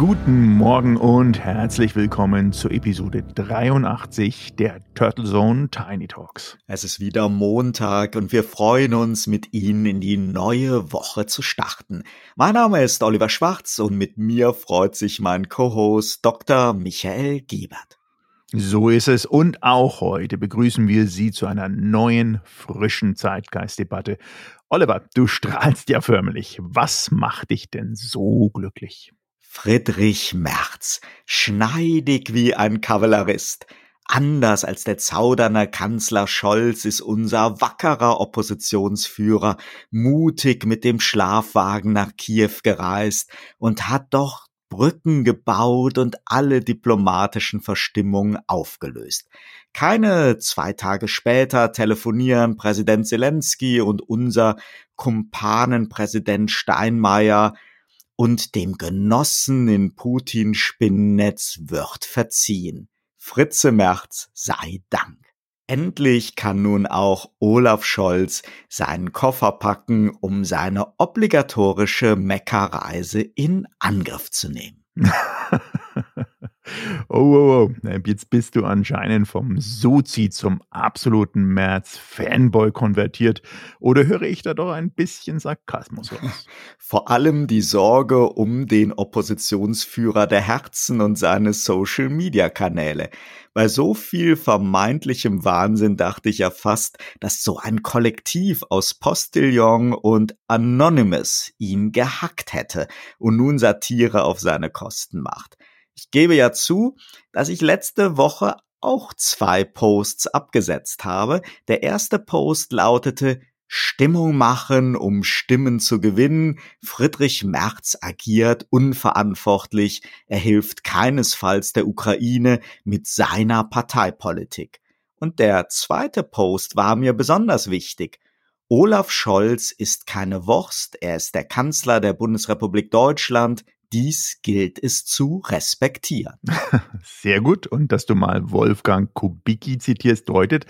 Guten Morgen und herzlich willkommen zur Episode 83 der Turtle Zone Tiny Talks. Es ist wieder Montag und wir freuen uns, mit Ihnen in die neue Woche zu starten. Mein Name ist Oliver Schwarz und mit mir freut sich mein Co-Host Dr. Michael Giebert. So ist es. Und auch heute begrüßen wir Sie zu einer neuen, frischen Zeitgeistdebatte. Oliver, du strahlst ja förmlich. Was macht dich denn so glücklich? Friedrich Merz, schneidig wie ein Kavallerist. Anders als der zaudernde Kanzler Scholz ist unser wackerer Oppositionsführer mutig mit dem Schlafwagen nach Kiew gereist und hat doch Brücken gebaut und alle diplomatischen Verstimmungen aufgelöst. Keine zwei Tage später telefonieren Präsident Zelensky und unser Kumpanenpräsident Steinmeier und dem Genossen in Putins Spinnennetz wird verziehen. Fritze Merz sei Dank. Endlich kann nun auch Olaf Scholz seinen Koffer packen, um seine obligatorische Meckerreise in Angriff zu nehmen. Oh, oh, oh, jetzt bist du anscheinend vom Sozi zum absoluten März-Fanboy konvertiert. Oder höre ich da doch ein bisschen Sarkasmus raus? Vor allem die Sorge um den Oppositionsführer der Herzen und seine Social-Media-Kanäle. Bei so viel vermeintlichem Wahnsinn dachte ich ja fast, dass so ein Kollektiv aus Postillon und Anonymous ihn gehackt hätte und nun Satire auf seine Kosten macht. Ich gebe ja zu, dass ich letzte Woche auch zwei Posts abgesetzt habe. Der erste Post lautete Stimmung machen, um Stimmen zu gewinnen. Friedrich Merz agiert unverantwortlich. Er hilft keinesfalls der Ukraine mit seiner Parteipolitik. Und der zweite Post war mir besonders wichtig. Olaf Scholz ist keine Wurst, er ist der Kanzler der Bundesrepublik Deutschland, dies gilt es zu respektieren. Sehr gut. Und dass du mal Wolfgang Kubicki zitierst, deutet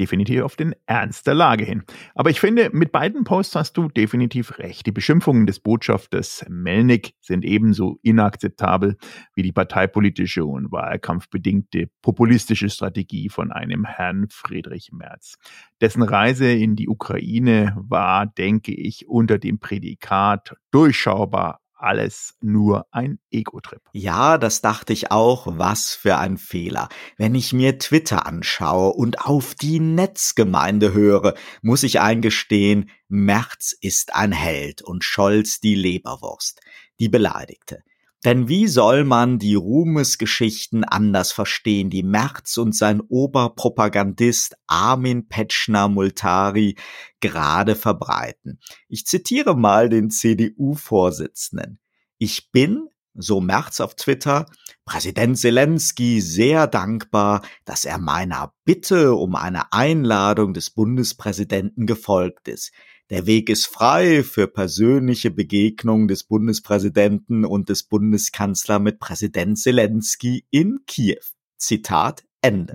definitiv auf den Ernst der Lage hin. Aber ich finde, mit beiden Posts hast du definitiv recht. Die Beschimpfungen des Botschafters Melnick sind ebenso inakzeptabel wie die parteipolitische und wahlkampfbedingte populistische Strategie von einem Herrn Friedrich Merz. Dessen Reise in die Ukraine war, denke ich, unter dem Prädikat durchschaubar alles nur ein Ego-Trip. Ja, das dachte ich auch. Was für ein Fehler. Wenn ich mir Twitter anschaue und auf die Netzgemeinde höre, muss ich eingestehen, Merz ist ein Held und Scholz die Leberwurst, die Beleidigte. Denn wie soll man die Ruhmesgeschichten anders verstehen, die Merz und sein Oberpropagandist Armin Petschner Multari gerade verbreiten? Ich zitiere mal den CDU-Vorsitzenden. Ich bin, so Merz auf Twitter, Präsident Zelensky sehr dankbar, dass er meiner Bitte um eine Einladung des Bundespräsidenten gefolgt ist. Der Weg ist frei für persönliche Begegnungen des Bundespräsidenten und des Bundeskanzlers mit Präsident Zelensky in Kiew. Zitat Ende.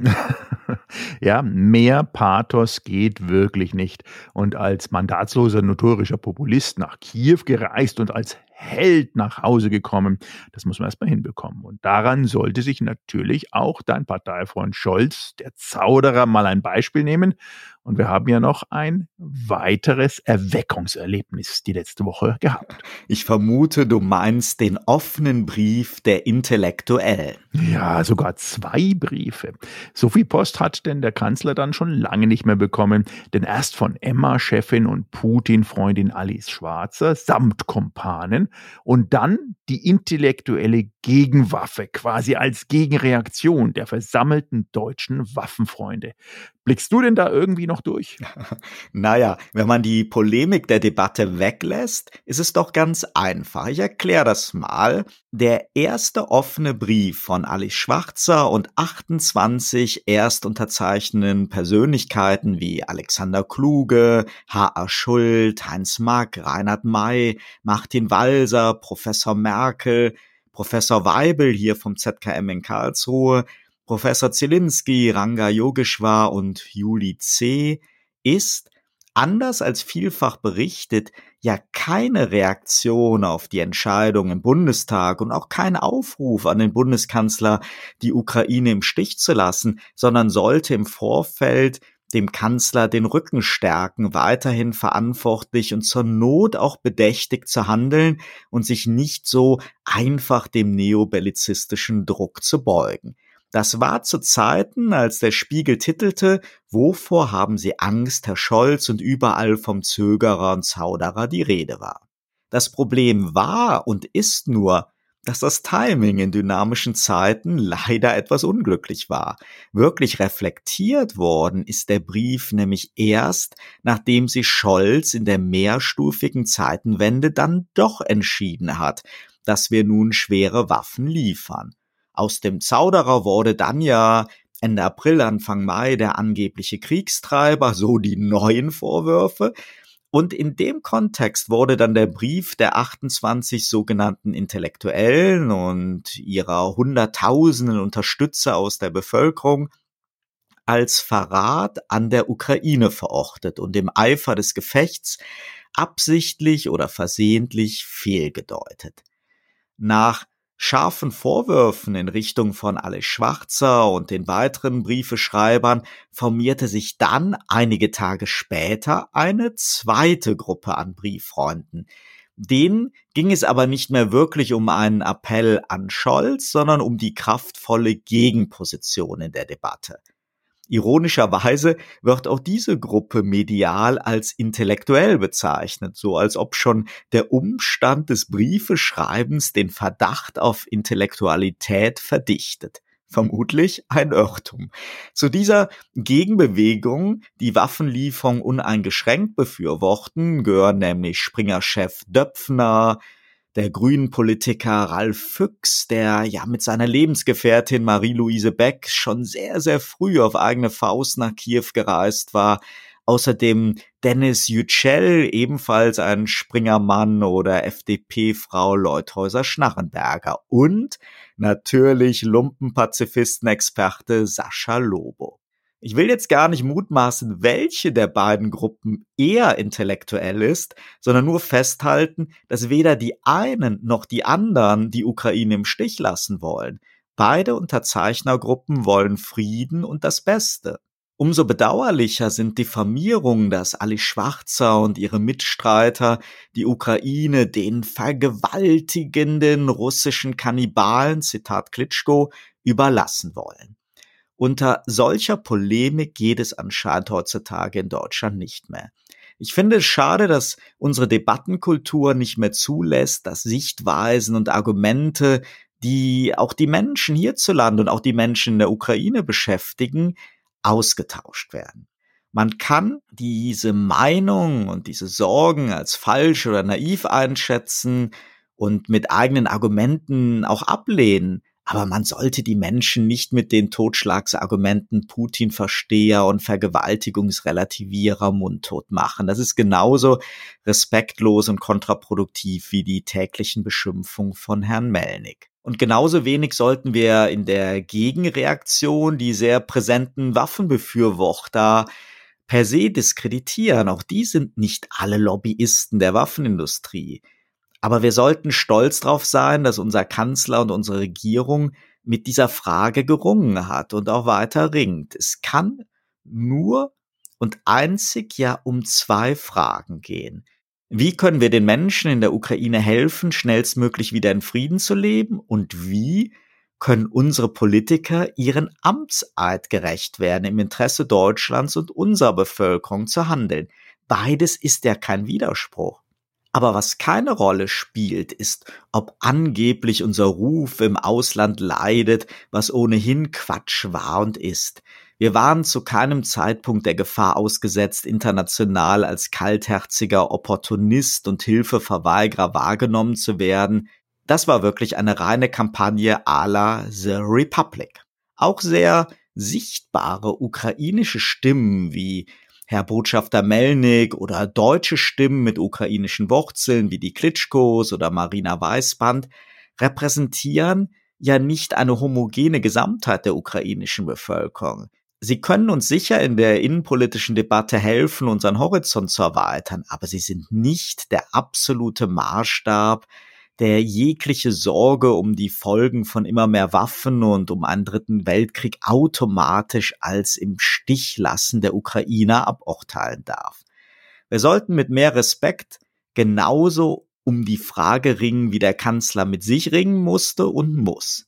ja, mehr Pathos geht wirklich nicht. Und als mandatsloser notorischer Populist nach Kiew gereist und als Held nach Hause gekommen. Das muss man erstmal hinbekommen. Und daran sollte sich natürlich auch dein Parteifreund Scholz, der Zauderer, mal ein Beispiel nehmen. Und wir haben ja noch ein weiteres Erweckungserlebnis die letzte Woche gehabt. Ich vermute, du meinst den offenen Brief der Intellektuellen. Ja, sogar zwei Briefe. So viel Post hat denn der Kanzler dann schon lange nicht mehr bekommen. Denn erst von Emma-Chefin und Putin-Freundin Alice Schwarzer samt Kumpanen und dann die intellektuelle Gegenwaffe quasi als Gegenreaktion der versammelten deutschen Waffenfreunde. Blickst du denn da irgendwie noch durch? naja, wenn man die Polemik der Debatte weglässt, ist es doch ganz einfach. Ich erkläre das mal. Der erste offene Brief von Alice Schwarzer und 28 erstunterzeichnenden Persönlichkeiten wie Alexander Kluge, H.A. Schult, Heinz Mack, Reinhard May, Martin Walser, Professor Merkel, Professor Weibel hier vom ZKM in Karlsruhe, Professor Zielinski, Ranga Yogeshwar und Juli C. ist, anders als vielfach berichtet, ja keine Reaktion auf die Entscheidung im Bundestag und auch kein Aufruf an den Bundeskanzler, die Ukraine im Stich zu lassen, sondern sollte im Vorfeld dem Kanzler den Rücken stärken, weiterhin verantwortlich und zur Not auch bedächtig zu handeln und sich nicht so einfach dem neobellizistischen Druck zu beugen. Das war zu Zeiten, als der Spiegel titelte, wovor haben Sie Angst, Herr Scholz, und überall vom Zögerer und Zauderer die Rede war. Das Problem war und ist nur, dass das Timing in dynamischen Zeiten leider etwas unglücklich war. Wirklich reflektiert worden ist der Brief nämlich erst, nachdem sich Scholz in der mehrstufigen Zeitenwende dann doch entschieden hat, dass wir nun schwere Waffen liefern. Aus dem Zauderer wurde dann ja Ende April, Anfang Mai der angebliche Kriegstreiber, so die neuen Vorwürfe. Und in dem Kontext wurde dann der Brief der 28 sogenannten Intellektuellen und ihrer Hunderttausenden Unterstützer aus der Bevölkerung als Verrat an der Ukraine verortet und im Eifer des Gefechts absichtlich oder versehentlich fehlgedeutet. Nach scharfen Vorwürfen in Richtung von Alice Schwarzer und den weiteren Briefeschreibern formierte sich dann einige Tage später eine zweite Gruppe an Brieffreunden. Denen ging es aber nicht mehr wirklich um einen Appell an Scholz, sondern um die kraftvolle Gegenposition in der Debatte. Ironischerweise wird auch diese Gruppe medial als intellektuell bezeichnet, so als ob schon der Umstand des Briefeschreibens den Verdacht auf Intellektualität verdichtet. Vermutlich ein Irrtum. Zu dieser Gegenbewegung, die Waffenlieferung uneingeschränkt befürworten, gehören nämlich Springer-Chef Döpfner, der grünen Politiker Ralf Füchs, der ja mit seiner Lebensgefährtin Marie-Louise Beck schon sehr, sehr früh auf eigene Faust nach Kiew gereist war. Außerdem Dennis Yücel, ebenfalls ein Springermann oder FDP-Frau Leuthäuser-Schnarrenberger und natürlich Lumpenpazifisten-Experte Sascha Lobo. Ich will jetzt gar nicht mutmaßen, welche der beiden Gruppen eher intellektuell ist, sondern nur festhalten, dass weder die einen noch die anderen die Ukraine im Stich lassen wollen. Beide Unterzeichnergruppen wollen Frieden und das Beste. Umso bedauerlicher sind Diffamierungen, dass Ali Schwarzer und ihre Mitstreiter die Ukraine den vergewaltigenden russischen Kannibalen, Zitat Klitschko, überlassen wollen. Unter solcher Polemik geht es anscheinend heutzutage in Deutschland nicht mehr. Ich finde es schade, dass unsere Debattenkultur nicht mehr zulässt, dass Sichtweisen und Argumente, die auch die Menschen hierzulande und auch die Menschen in der Ukraine beschäftigen, ausgetauscht werden. Man kann diese Meinung und diese Sorgen als falsch oder naiv einschätzen und mit eigenen Argumenten auch ablehnen. Aber man sollte die Menschen nicht mit den Totschlagsargumenten Putin-Versteher und Vergewaltigungsrelativierer mundtot machen. Das ist genauso respektlos und kontraproduktiv wie die täglichen Beschimpfungen von Herrn Melnick. Und genauso wenig sollten wir in der Gegenreaktion die sehr präsenten Waffenbefürworter per se diskreditieren. Auch die sind nicht alle Lobbyisten der Waffenindustrie. Aber wir sollten stolz darauf sein, dass unser Kanzler und unsere Regierung mit dieser Frage gerungen hat und auch weiter ringt. Es kann nur und einzig ja um zwei Fragen gehen. Wie können wir den Menschen in der Ukraine helfen, schnellstmöglich wieder in Frieden zu leben? Und wie können unsere Politiker ihren Amtseid gerecht werden, im Interesse Deutschlands und unserer Bevölkerung zu handeln? Beides ist ja kein Widerspruch. Aber was keine Rolle spielt, ist, ob angeblich unser Ruf im Ausland leidet, was ohnehin Quatsch war und ist. Wir waren zu keinem Zeitpunkt der Gefahr ausgesetzt, international als kaltherziger Opportunist und Hilfeverweigerer wahrgenommen zu werden. Das war wirklich eine reine Kampagne à la The Republic. Auch sehr sichtbare ukrainische Stimmen wie Herr Botschafter Melnik oder deutsche Stimmen mit ukrainischen Wurzeln wie die Klitschkos oder Marina Weißband repräsentieren ja nicht eine homogene Gesamtheit der ukrainischen Bevölkerung. Sie können uns sicher in der innenpolitischen Debatte helfen, unseren Horizont zu erweitern, aber sie sind nicht der absolute Maßstab, der jegliche Sorge um die Folgen von immer mehr Waffen und um einen dritten Weltkrieg automatisch als im Stich lassen der Ukrainer aburteilen darf. Wir sollten mit mehr Respekt genauso um die Frage ringen, wie der Kanzler mit sich ringen musste und muss.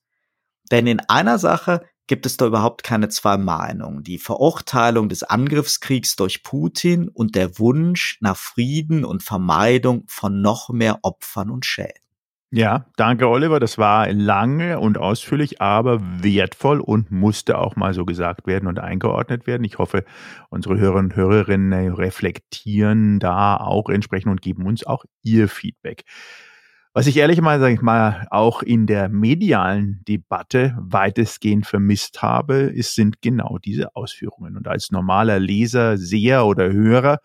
Denn in einer Sache gibt es da überhaupt keine zwei Meinungen. Die Verurteilung des Angriffskriegs durch Putin und der Wunsch nach Frieden und Vermeidung von noch mehr Opfern und Schäden. Ja, danke Oliver. Das war lange und ausführlich, aber wertvoll und musste auch mal so gesagt werden und eingeordnet werden. Ich hoffe, unsere Hörer und Hörerinnen reflektieren da auch entsprechend und geben uns auch ihr Feedback. Was ich ehrlich mal, sage ich mal, auch in der medialen Debatte weitestgehend vermisst habe, ist, sind genau diese Ausführungen. Und als normaler Leser, Seher oder Hörer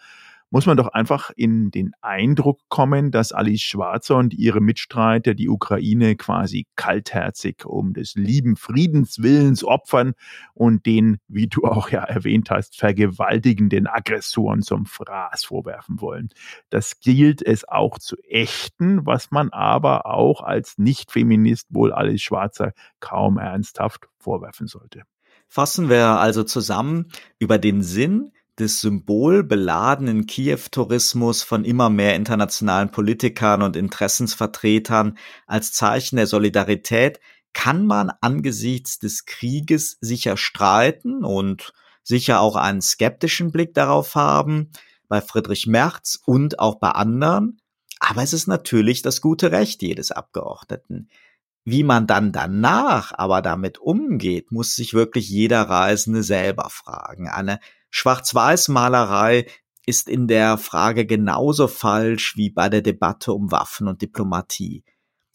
muss man doch einfach in den Eindruck kommen, dass Alice Schwarzer und ihre Mitstreiter die Ukraine quasi kaltherzig um des lieben Friedenswillens opfern und den, wie du auch ja erwähnt hast, vergewaltigenden Aggressoren zum Fraß vorwerfen wollen. Das gilt es auch zu ächten, was man aber auch als Nicht-Feminist wohl Alice Schwarzer kaum ernsthaft vorwerfen sollte. Fassen wir also zusammen über den Sinn des symbolbeladenen Kiew-Tourismus von immer mehr internationalen Politikern und Interessensvertretern als Zeichen der Solidarität kann man angesichts des Krieges sicher streiten und sicher auch einen skeptischen Blick darauf haben, bei Friedrich Merz und auch bei anderen. Aber es ist natürlich das gute Recht jedes Abgeordneten. Wie man dann danach aber damit umgeht, muss sich wirklich jeder Reisende selber fragen. Eine Schwarz-Weiß-Malerei ist in der Frage genauso falsch wie bei der Debatte um Waffen und Diplomatie.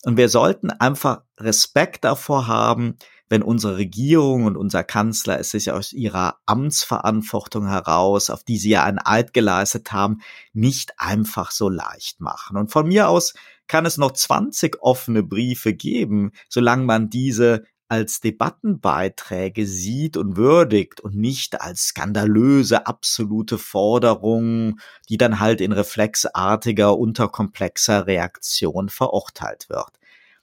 Und wir sollten einfach Respekt davor haben, wenn unsere Regierung und unser Kanzler es sich aus ihrer Amtsverantwortung heraus, auf die sie ja einen Eid geleistet haben, nicht einfach so leicht machen. Und von mir aus kann es noch 20 offene Briefe geben, solange man diese als Debattenbeiträge sieht und würdigt und nicht als skandalöse absolute Forderungen, die dann halt in reflexartiger, unterkomplexer Reaktion verurteilt wird.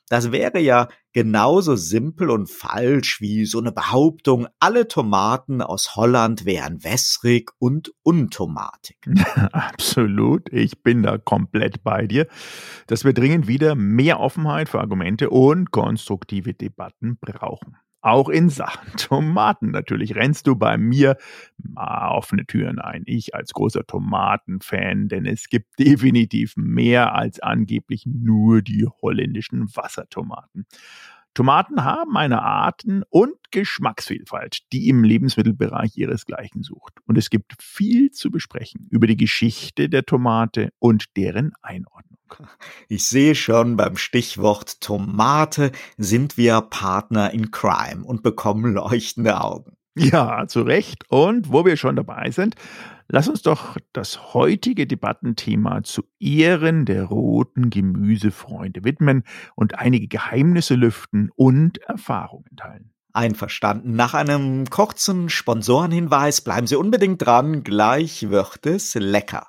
Das wäre ja genauso simpel und falsch wie so eine Behauptung, alle Tomaten aus Holland wären wässrig und untomatig. Absolut, ich bin da komplett bei dir, dass wir dringend wieder mehr Offenheit für Argumente und konstruktive Debatten brauchen. Auch in Sachen Tomaten natürlich rennst du bei mir offene Türen ein. Ich als großer Tomatenfan, denn es gibt definitiv mehr als angeblich nur die holländischen Wassertomaten. Tomaten haben eine Arten- und Geschmacksvielfalt, die im Lebensmittelbereich ihresgleichen sucht. Und es gibt viel zu besprechen über die Geschichte der Tomate und deren Einordnung. Ich sehe schon, beim Stichwort Tomate sind wir Partner in Crime und bekommen leuchtende Augen. Ja, zu Recht. Und wo wir schon dabei sind, lass uns doch das heutige Debattenthema zu Ehren der roten Gemüsefreunde widmen und einige Geheimnisse lüften und Erfahrungen teilen. Einverstanden. Nach einem kurzen Sponsorenhinweis bleiben Sie unbedingt dran. Gleich wird es lecker.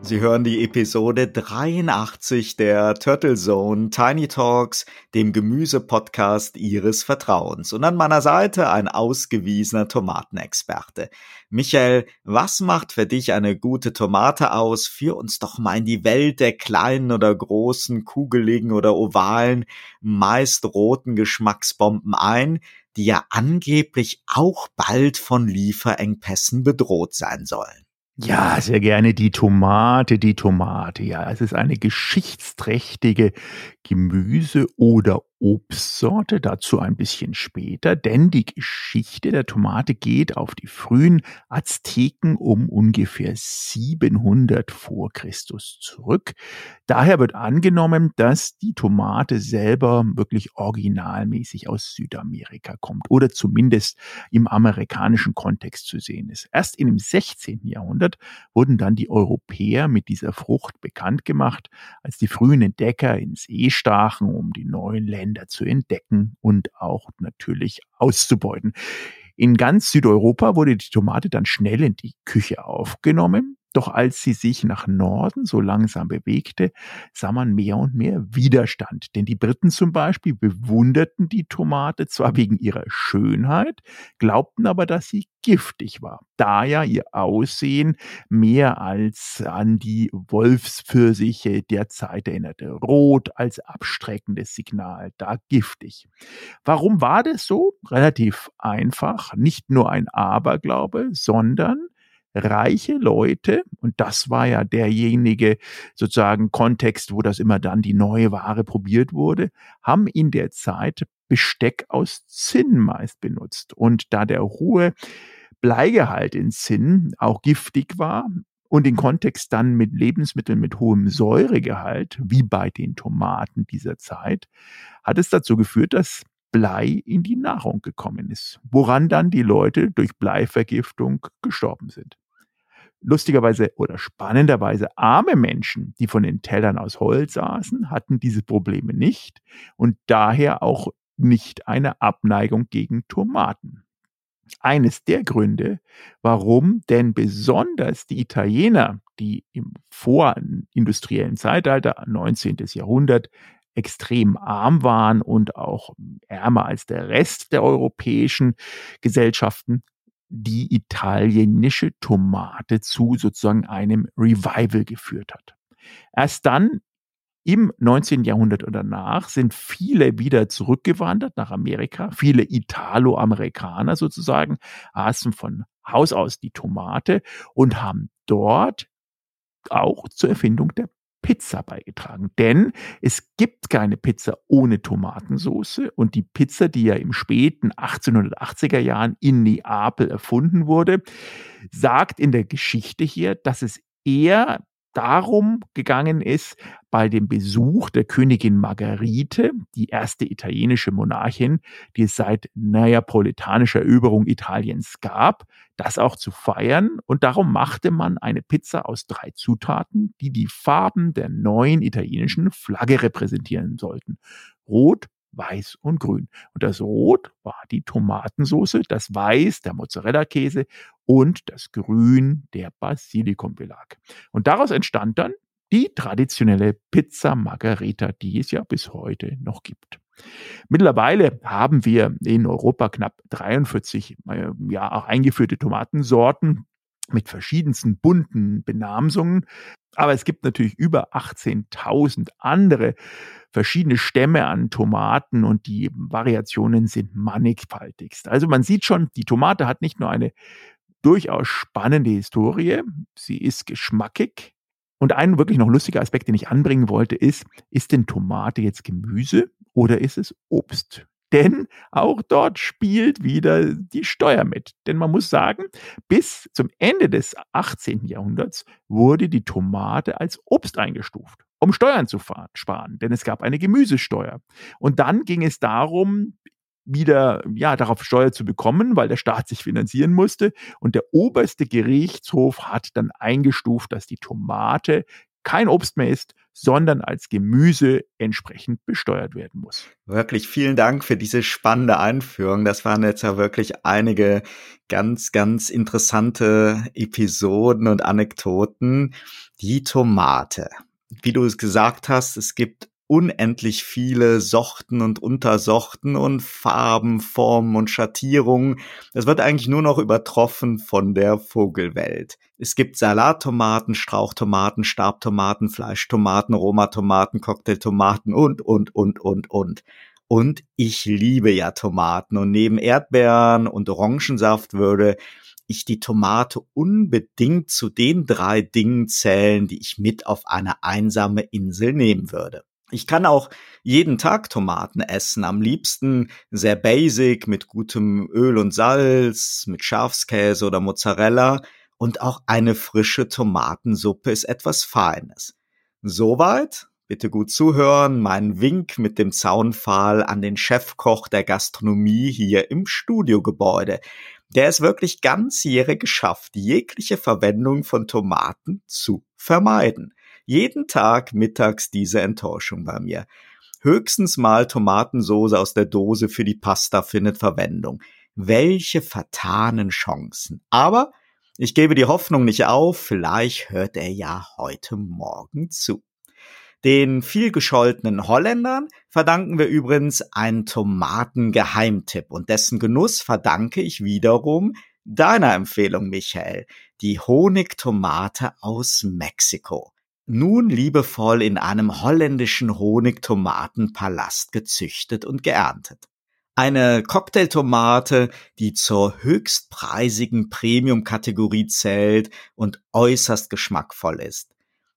Sie hören die Episode 83 der Turtle Zone Tiny Talks, dem Gemüsepodcast Ihres Vertrauens. Und an meiner Seite ein ausgewiesener Tomatenexperte. Michael, was macht für dich eine gute Tomate aus? Führ uns doch mal in die Welt der kleinen oder großen, kugeligen oder ovalen, meist roten Geschmacksbomben ein, die ja angeblich auch bald von Lieferengpässen bedroht sein sollen. Ja, sehr gerne die Tomate, die Tomate. Ja, es ist eine geschichtsträchtige Gemüse- oder Obstsorte, dazu ein bisschen später, denn die Geschichte der Tomate geht auf die frühen Azteken um ungefähr 700 vor Christus zurück. Daher wird angenommen, dass die Tomate selber wirklich originalmäßig aus Südamerika kommt oder zumindest im amerikanischen Kontext zu sehen ist. Erst in dem 16. Jahrhundert wurden dann die Europäer mit dieser Frucht bekannt gemacht, als die frühen Entdecker ins See stachen, um die neuen Länder Länder zu entdecken und auch natürlich auszubeuten. In ganz Südeuropa wurde die Tomate dann schnell in die Küche aufgenommen. Doch als sie sich nach Norden so langsam bewegte, sah man mehr und mehr Widerstand. Denn die Briten zum Beispiel bewunderten die Tomate zwar wegen ihrer Schönheit, glaubten aber, dass sie giftig war, da ja ihr Aussehen mehr als an die Wolfspfirsiche der Zeit erinnerte. Rot als abstreckendes Signal, da giftig. Warum war das so? Relativ einfach. Nicht nur ein Aberglaube, sondern reiche Leute, und das war ja derjenige sozusagen Kontext, wo das immer dann die neue Ware probiert wurde, haben in der Zeit Besteck aus Zinn meist benutzt. Und da der hohe Bleigehalt in Zinn auch giftig war, und den Kontext dann mit Lebensmitteln mit hohem Säuregehalt, wie bei den Tomaten dieser Zeit, hat es dazu geführt, dass Blei in die Nahrung gekommen ist, woran dann die Leute durch Bleivergiftung gestorben sind. Lustigerweise oder spannenderweise arme Menschen, die von den Tellern aus Holz aßen, hatten diese Probleme nicht und daher auch nicht eine Abneigung gegen Tomaten. Eines der Gründe, warum denn besonders die Italiener, die im vorindustriellen Zeitalter, 19. Jahrhundert, extrem arm waren und auch ärmer als der Rest der europäischen Gesellschaften, die italienische Tomate zu sozusagen einem Revival geführt hat. Erst dann im 19. Jahrhundert und danach sind viele wieder zurückgewandert nach Amerika. Viele Italo-Amerikaner sozusagen aßen von Haus aus die Tomate und haben dort auch zur Erfindung der Pizza beigetragen. Denn es gibt keine Pizza ohne Tomatensauce und die Pizza, die ja im späten 1880er Jahren in Neapel erfunden wurde, sagt in der Geschichte hier, dass es eher darum gegangen ist, bei dem Besuch der Königin Margarite, die erste italienische Monarchin, die es seit neapolitanischer Eroberung Italiens gab, das auch zu feiern. Und darum machte man eine Pizza aus drei Zutaten, die die Farben der neuen italienischen Flagge repräsentieren sollten. Rot, Weiß und Grün. Und das Rot war die Tomatensauce, das Weiß der Mozzarella-Käse und das Grün der Basilikumbelag. Und daraus entstand dann die traditionelle Pizza Margarita, die es ja bis heute noch gibt. Mittlerweile haben wir in Europa knapp 43 äh, ja, auch eingeführte Tomatensorten mit verschiedensten bunten Benamsungen. Aber es gibt natürlich über 18.000 andere verschiedene Stämme an Tomaten und die Variationen sind mannigfaltigst. Also man sieht schon, die Tomate hat nicht nur eine durchaus spannende Historie, sie ist geschmackig. Und ein wirklich noch lustiger Aspekt, den ich anbringen wollte, ist, ist denn Tomate jetzt Gemüse oder ist es Obst? Denn auch dort spielt wieder die Steuer mit. Denn man muss sagen, bis zum Ende des 18. Jahrhunderts wurde die Tomate als Obst eingestuft, um Steuern zu sparen. Denn es gab eine Gemüsesteuer. Und dann ging es darum, wieder ja darauf Steuer zu bekommen, weil der Staat sich finanzieren musste. Und der oberste Gerichtshof hat dann eingestuft, dass die Tomate kein Obst mehr ist, sondern als Gemüse entsprechend besteuert werden muss. Wirklich vielen Dank für diese spannende Einführung. Das waren jetzt ja wirklich einige ganz, ganz interessante Episoden und Anekdoten. Die Tomate. Wie du es gesagt hast, es gibt unendlich viele Sorten und Untersorten und Farben, Formen und Schattierungen. Das wird eigentlich nur noch übertroffen von der Vogelwelt. Es gibt Salattomaten, Strauchtomaten, Stabtomaten, Fleischtomaten, Aromatomaten, Cocktailtomaten und, und, und, und, und. Und ich liebe ja Tomaten und neben Erdbeeren und Orangensaft würde ich die Tomate unbedingt zu den drei Dingen zählen, die ich mit auf eine einsame Insel nehmen würde. Ich kann auch jeden Tag Tomaten essen, am liebsten sehr basic mit gutem Öl und Salz, mit Schafskäse oder Mozzarella und auch eine frische Tomatensuppe ist etwas Feines. Soweit, bitte gut zuhören, mein Wink mit dem Zaunpfahl an den Chefkoch der Gastronomie hier im Studiogebäude. Der es wirklich ganzjährig geschafft, jegliche Verwendung von Tomaten zu vermeiden jeden Tag mittags diese Enttäuschung bei mir. Höchstens mal Tomatensauce aus der Dose für die Pasta findet Verwendung. Welche vertanen Chancen. Aber ich gebe die Hoffnung nicht auf, vielleicht hört er ja heute Morgen zu. Den vielgescholtenen Holländern verdanken wir übrigens einen Tomatengeheimtipp und dessen Genuss verdanke ich wiederum deiner Empfehlung, Michael, die Honigtomate aus Mexiko nun liebevoll in einem holländischen Honigtomatenpalast gezüchtet und geerntet. Eine Cocktailtomate, die zur höchstpreisigen Premium-Kategorie zählt und äußerst geschmackvoll ist.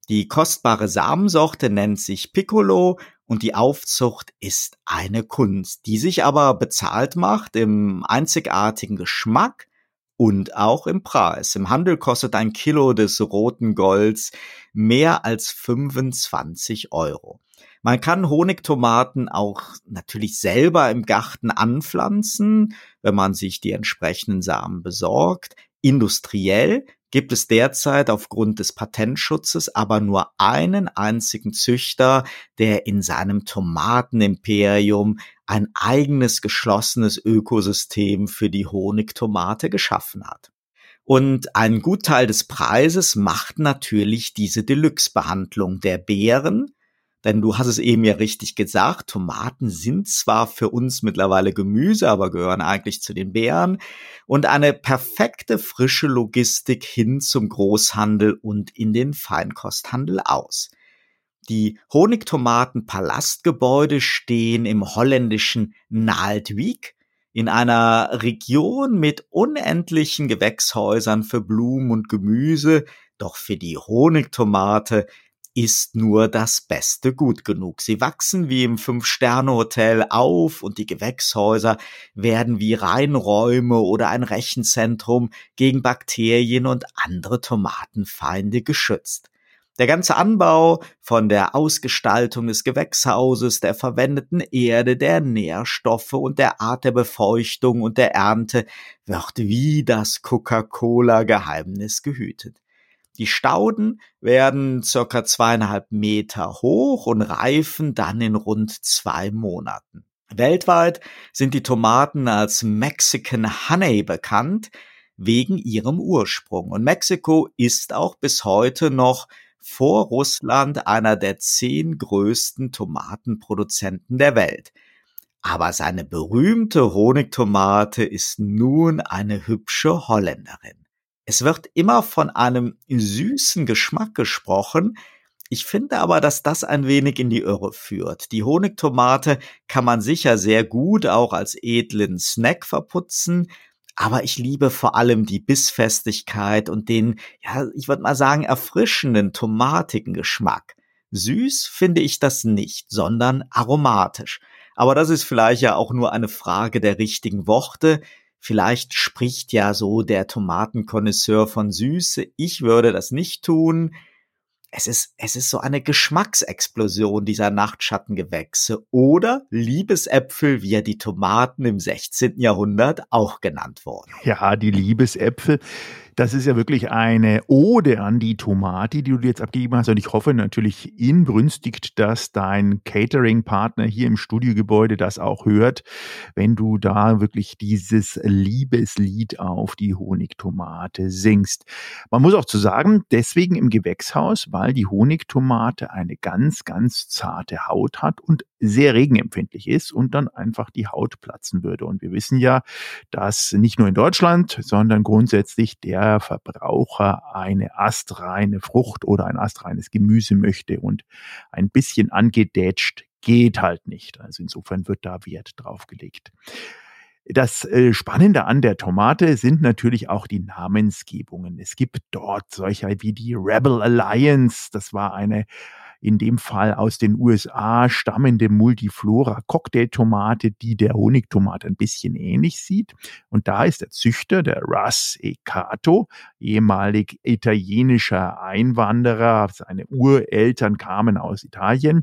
Die kostbare Samensorte nennt sich Piccolo und die Aufzucht ist eine Kunst, die sich aber bezahlt macht im einzigartigen Geschmack und auch im Preis. Im Handel kostet ein Kilo des roten Golds mehr als 25 Euro. Man kann Honigtomaten auch natürlich selber im Garten anpflanzen, wenn man sich die entsprechenden Samen besorgt. Industriell gibt es derzeit aufgrund des Patentschutzes aber nur einen einzigen Züchter, der in seinem Tomatenimperium ein eigenes geschlossenes Ökosystem für die Honigtomate geschaffen hat. Und ein Gutteil des Preises macht natürlich diese Deluxe-Behandlung der Beeren, denn du hast es eben ja richtig gesagt, Tomaten sind zwar für uns mittlerweile Gemüse, aber gehören eigentlich zu den Beeren und eine perfekte frische Logistik hin zum Großhandel und in den Feinkosthandel aus. Die Honigtomaten-Palastgebäude stehen im holländischen Naaldwijk in einer Region mit unendlichen Gewächshäusern für Blumen und Gemüse, doch für die Honigtomate ist nur das Beste gut genug. Sie wachsen wie im Fünf-Sterne-Hotel auf und die Gewächshäuser werden wie Reinräume oder ein Rechenzentrum gegen Bakterien und andere Tomatenfeinde geschützt. Der ganze Anbau von der Ausgestaltung des Gewächshauses, der verwendeten Erde, der Nährstoffe und der Art der Befeuchtung und der Ernte wird wie das Coca-Cola-Geheimnis gehütet. Die Stauden werden circa zweieinhalb Meter hoch und reifen dann in rund zwei Monaten. Weltweit sind die Tomaten als Mexican Honey bekannt, wegen ihrem Ursprung. Und Mexiko ist auch bis heute noch vor Russland einer der zehn größten Tomatenproduzenten der Welt. Aber seine berühmte Honigtomate ist nun eine hübsche Holländerin. Es wird immer von einem süßen Geschmack gesprochen. Ich finde aber, dass das ein wenig in die Irre führt. Die Honigtomate kann man sicher sehr gut auch als edlen Snack verputzen, aber ich liebe vor allem die Bissfestigkeit und den, ja, ich würde mal sagen, erfrischenden, tomatigen Geschmack. Süß finde ich das nicht, sondern aromatisch. Aber das ist vielleicht ja auch nur eine Frage der richtigen Worte. Vielleicht spricht ja so der Tomatenkonnoisseur von Süße. Ich würde das nicht tun. Es ist, es ist so eine Geschmacksexplosion dieser Nachtschattengewächse oder Liebesäpfel, wie ja die Tomaten im 16. Jahrhundert auch genannt wurden. Ja, die Liebesäpfel. Das ist ja wirklich eine Ode an die Tomate, die du jetzt abgegeben hast. Und ich hoffe natürlich inbrünstigt, dass dein Catering-Partner hier im Studiogebäude das auch hört, wenn du da wirklich dieses Liebeslied auf die Honigtomate singst. Man muss auch zu sagen, deswegen im Gewächshaus, weil die Honigtomate eine ganz, ganz zarte Haut hat und sehr regenempfindlich ist und dann einfach die Haut platzen würde. Und wir wissen ja, dass nicht nur in Deutschland, sondern grundsätzlich der Verbraucher eine astreine Frucht oder ein astreines Gemüse möchte und ein bisschen angedätscht geht halt nicht. Also insofern wird da Wert drauf gelegt. Das äh, Spannende an der Tomate sind natürlich auch die Namensgebungen. Es gibt dort solche wie die Rebel Alliance. Das war eine in dem Fall aus den USA stammende Multiflora Cocktailtomate, die der Honigtomate ein bisschen ähnlich sieht. Und da ist der Züchter, der Russ Ecato, ehemalig italienischer Einwanderer. Seine Ureltern kamen aus Italien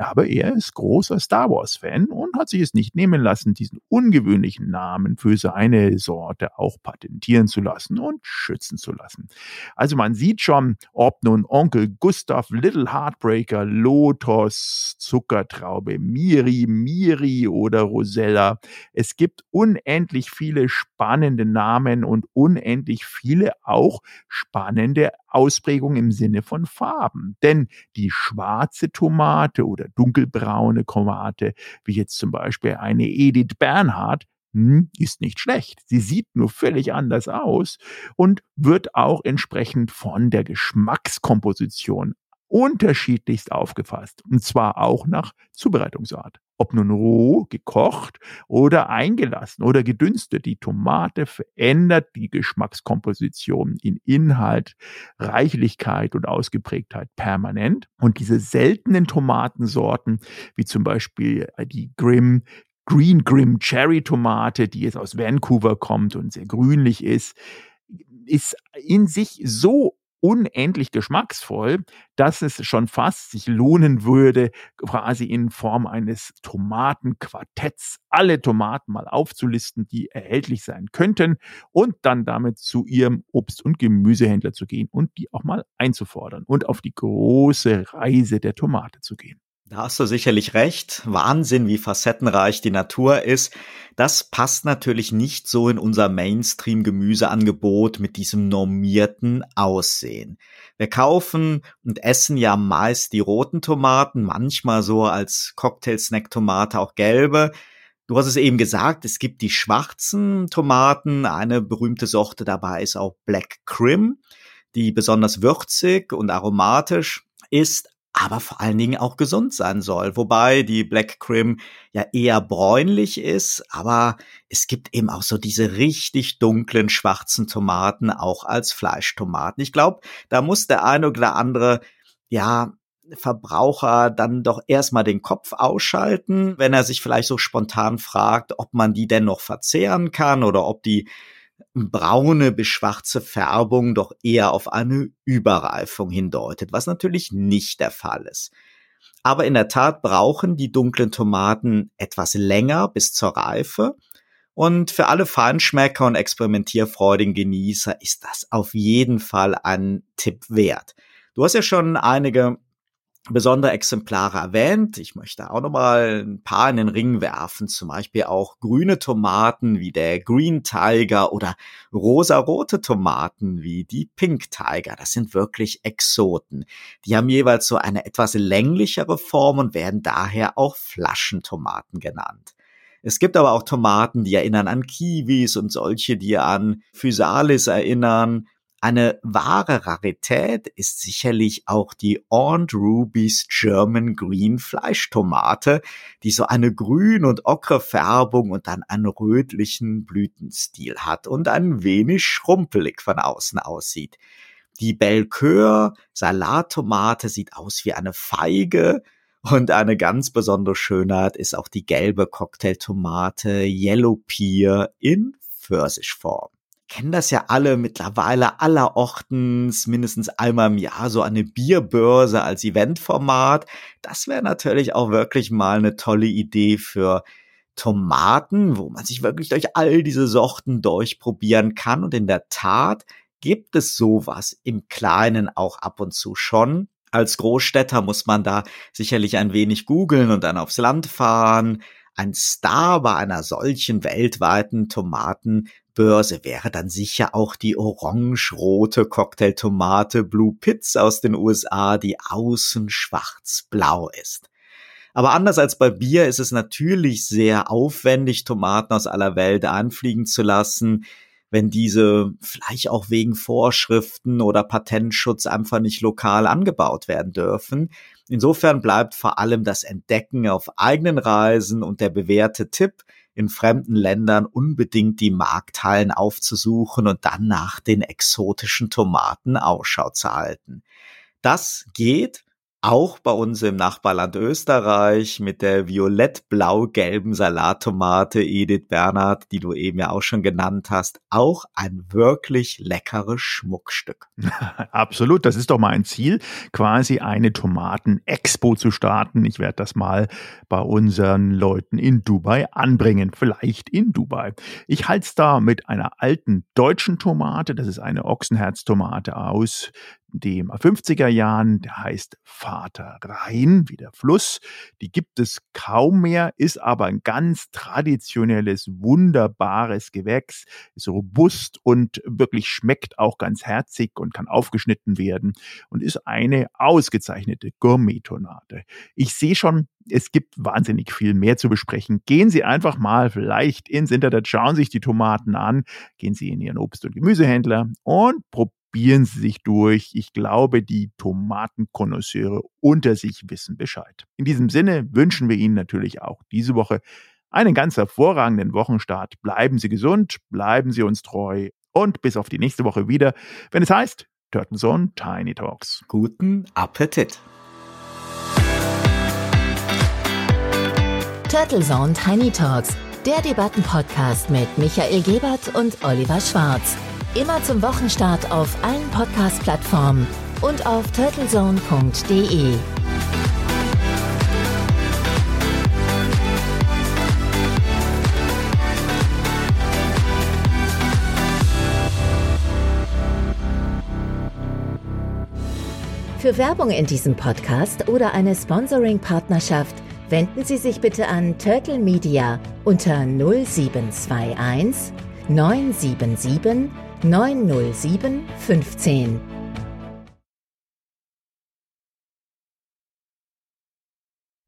aber er ist großer Star Wars-Fan und hat sich es nicht nehmen lassen, diesen ungewöhnlichen Namen für seine Sorte auch patentieren zu lassen und schützen zu lassen. Also man sieht schon, ob nun Onkel Gustav, Little Heartbreaker, Lotus, Zuckertraube, Miri, Miri oder Rosella. Es gibt unendlich viele spannende Namen und unendlich viele auch spannende Ausprägungen im Sinne von Farben. Denn die schwarze Tomate oder dunkelbraune Tomate, wie jetzt zum Beispiel eine Edith Bernhard, hm, ist nicht schlecht. Sie sieht nur völlig anders aus und wird auch entsprechend von der Geschmackskomposition unterschiedlichst aufgefasst. Und zwar auch nach Zubereitungsart ob nun roh, gekocht oder eingelassen oder gedünstet. Die Tomate verändert die Geschmackskomposition in Inhalt, Reichlichkeit und Ausgeprägtheit permanent. Und diese seltenen Tomatensorten, wie zum Beispiel die Grimm, Green Grimm Cherry Tomate, die jetzt aus Vancouver kommt und sehr grünlich ist, ist in sich so unendlich geschmacksvoll, dass es schon fast sich lohnen würde, quasi in Form eines Tomatenquartetts alle Tomaten mal aufzulisten, die erhältlich sein könnten und dann damit zu ihrem Obst- und Gemüsehändler zu gehen und die auch mal einzufordern und auf die große Reise der Tomate zu gehen. Da hast du sicherlich recht. Wahnsinn, wie facettenreich die Natur ist. Das passt natürlich nicht so in unser Mainstream-Gemüseangebot mit diesem normierten Aussehen. Wir kaufen und essen ja meist die roten Tomaten, manchmal so als Cocktail-Snack-Tomate auch gelbe. Du hast es eben gesagt, es gibt die schwarzen Tomaten. Eine berühmte Sorte dabei ist auch Black Crim, die besonders würzig und aromatisch ist, aber vor allen Dingen auch gesund sein soll. Wobei die Black Crim ja eher bräunlich ist, aber es gibt eben auch so diese richtig dunklen schwarzen Tomaten auch als Fleischtomaten. Ich glaube, da muss der eine oder andere ja Verbraucher dann doch erstmal den Kopf ausschalten, wenn er sich vielleicht so spontan fragt, ob man die denn noch verzehren kann oder ob die braune bis schwarze Färbung doch eher auf eine Überreifung hindeutet, was natürlich nicht der Fall ist. Aber in der Tat brauchen die dunklen Tomaten etwas länger bis zur Reife. Und für alle Feinschmecker und experimentierfreudigen Genießer ist das auf jeden Fall ein Tipp wert. Du hast ja schon einige besondere Exemplare erwähnt. Ich möchte auch noch mal ein paar in den Ring werfen, zum Beispiel auch grüne Tomaten wie der Green Tiger oder rosarote Tomaten wie die Pink Tiger. Das sind wirklich Exoten. Die haben jeweils so eine etwas länglichere Form und werden daher auch Flaschentomaten genannt. Es gibt aber auch Tomaten, die erinnern an Kiwis und solche, die an Physalis erinnern. Eine wahre Rarität ist sicherlich auch die Aunt Ruby's German Green Fleischtomate, die so eine grün- und ockere Färbung und dann einen rötlichen Blütenstil hat und ein wenig schrumpelig von außen aussieht. Die Belcoeur Salattomate sieht aus wie eine Feige und eine ganz besondere Schönheit ist auch die gelbe Cocktailtomate Yellow Pear in Pfirsichform kennen das ja alle mittlerweile allerortens, mindestens einmal im Jahr so eine Bierbörse als Eventformat. Das wäre natürlich auch wirklich mal eine tolle Idee für Tomaten, wo man sich wirklich durch all diese Sorten durchprobieren kann. Und in der Tat gibt es sowas im Kleinen auch ab und zu schon. Als Großstädter muss man da sicherlich ein wenig googeln und dann aufs Land fahren. Ein Star bei einer solchen weltweiten Tomatenbörse wäre dann sicher auch die orange-rote Cocktailtomate Blue Pitts aus den USA, die außen schwarz-blau ist. Aber anders als bei Bier ist es natürlich sehr aufwendig, Tomaten aus aller Welt anfliegen zu lassen wenn diese vielleicht auch wegen Vorschriften oder Patentschutz einfach nicht lokal angebaut werden dürfen. Insofern bleibt vor allem das Entdecken auf eigenen Reisen und der bewährte Tipp, in fremden Ländern unbedingt die Markthallen aufzusuchen und dann nach den exotischen Tomaten Ausschau zu halten. Das geht, auch bei uns im Nachbarland Österreich mit der violett-blau-gelben Salattomate Edith Bernhard, die du eben ja auch schon genannt hast, auch ein wirklich leckeres Schmuckstück. Absolut, das ist doch mal ein Ziel, quasi eine Tomaten-Expo zu starten. Ich werde das mal bei unseren Leuten in Dubai anbringen, vielleicht in Dubai. Ich halte es da mit einer alten deutschen Tomate, das ist eine Ochsenherztomate aus dem 50er Jahren, der heißt Vater Rhein, wie der Fluss. Die gibt es kaum mehr, ist aber ein ganz traditionelles, wunderbares Gewächs, ist robust und wirklich schmeckt auch ganz herzig und kann aufgeschnitten werden und ist eine ausgezeichnete Gourmet-Tonate. Ich sehe schon, es gibt wahnsinnig viel mehr zu besprechen. Gehen Sie einfach mal vielleicht ins Internet, schauen sich die Tomaten an, gehen Sie in Ihren Obst- und Gemüsehändler und probieren probieren Sie sich durch. Ich glaube, die Tomatenkonnoisseure unter sich wissen Bescheid. In diesem Sinne wünschen wir Ihnen natürlich auch diese Woche einen ganz hervorragenden Wochenstart. Bleiben Sie gesund, bleiben Sie uns treu und bis auf die nächste Woche wieder, wenn es heißt Turtle Zone Tiny Talks. Guten Appetit! Turtle Zone Tiny Talks, der Debattenpodcast mit Michael Gebert und Oliver Schwarz. Immer zum Wochenstart auf allen Podcast-Plattformen und auf turtlezone.de. Für Werbung in diesem Podcast oder eine Sponsoring-Partnerschaft wenden Sie sich bitte an Turtle Media unter 0721 977 907 15.